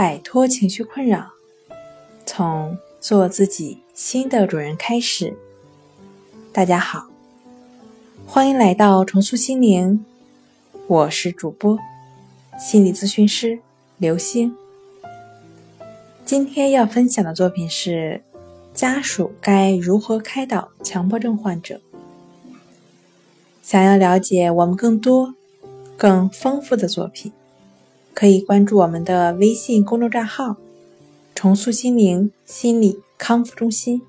摆脱情绪困扰，从做自己新的主人开始。大家好，欢迎来到重塑心灵，我是主播心理咨询师刘星。今天要分享的作品是：家属该如何开导强迫症患者？想要了解我们更多、更丰富的作品，可以关注我们的微信公众账号“重塑心灵心理康复中心”。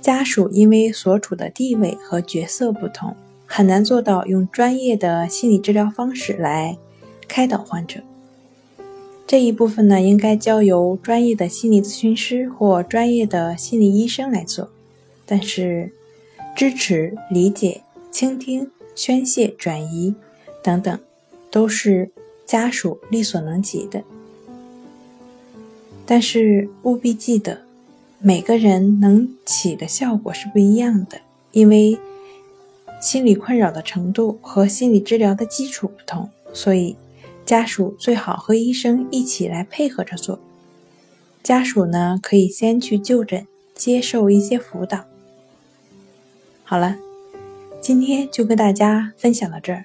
家属因为所处的地位和角色不同，很难做到用专业的心理治疗方式来开导患者。这一部分呢，应该交由专业的心理咨询师或专业的心理医生来做。但是，支持、理解、倾听、宣泄、转移等等，都是家属力所能及的。但是务必记得，每个人能起的效果是不一样的，因为心理困扰的程度和心理治疗的基础不同，所以家属最好和医生一起来配合着做。家属呢，可以先去就诊，接受一些辅导。好了，今天就跟大家分享到这儿。